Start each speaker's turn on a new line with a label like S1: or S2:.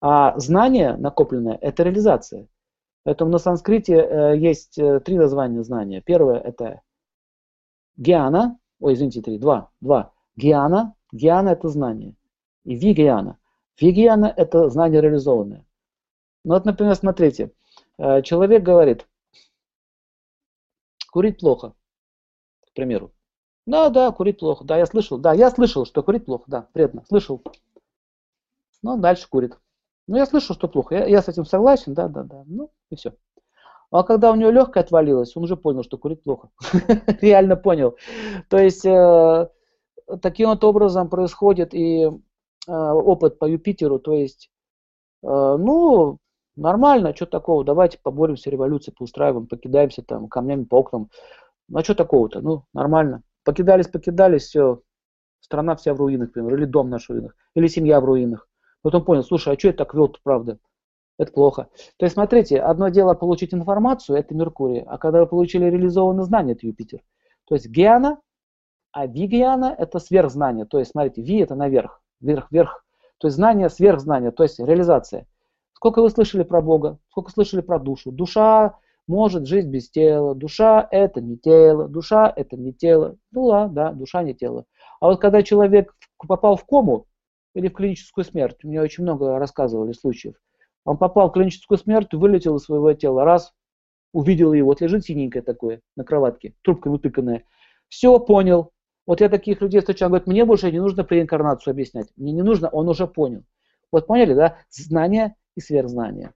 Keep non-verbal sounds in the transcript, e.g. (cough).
S1: А знание накопленное – это реализация. Поэтому на санскрите э, есть э, три названия знания. Первое – это гьяна, ой, извините, три, два, два. Гьяна, гьяна – это знание. И вигьяна. Вигьяна – это знание реализованное. Ну вот, например, смотрите, э, человек говорит, курить плохо, к примеру. Да, да, курить плохо. Да, я слышал. Да, я слышал, что курить плохо. Да, вредно. Слышал. Ну, дальше курит. Ну, я слышал, что плохо. Я, я с этим согласен, да, да, да. Ну, и все. А когда у него легкое отвалилось, он уже понял, что курить плохо. (laughs) Реально понял. То есть, э, таким вот образом происходит и э, опыт по Юпитеру. То есть, э, ну, нормально, что такого, давайте поборемся, революции поустраиваем, покидаемся там камнями по окнам. Ну, а что такого-то? Ну, нормально. Покидались, покидались, все, страна вся в руинах, например, или дом наш в руинах, или семья в руинах. Потом понял, слушай, а что я так вел правда? Это плохо. То есть, смотрите, одно дело получить информацию, это Меркурий, а когда вы получили реализованное знание, это Юпитер. То есть гиана, а вигиана – это сверхзнание. То есть, смотрите, ви – это наверх, вверх, вверх. То есть знание, сверхзнание, то есть реализация. Сколько вы слышали про Бога, сколько слышали про душу. Душа может жить без тела, душа – это не тело, душа – это не тело. Ну ладно, да, душа не тело. А вот когда человек попал в кому, или в клиническую смерть. Мне очень много рассказывали случаев. Он попал в клиническую смерть, вылетел из своего тела, раз, увидел его, вот лежит синенькое такое на кроватке, трубкой утыканная. Все, понял. Вот я таких людей встречал, говорит, мне больше не нужно преинкарнацию объяснять. Мне не нужно, он уже понял. Вот поняли, да? Знание и сверхзнание.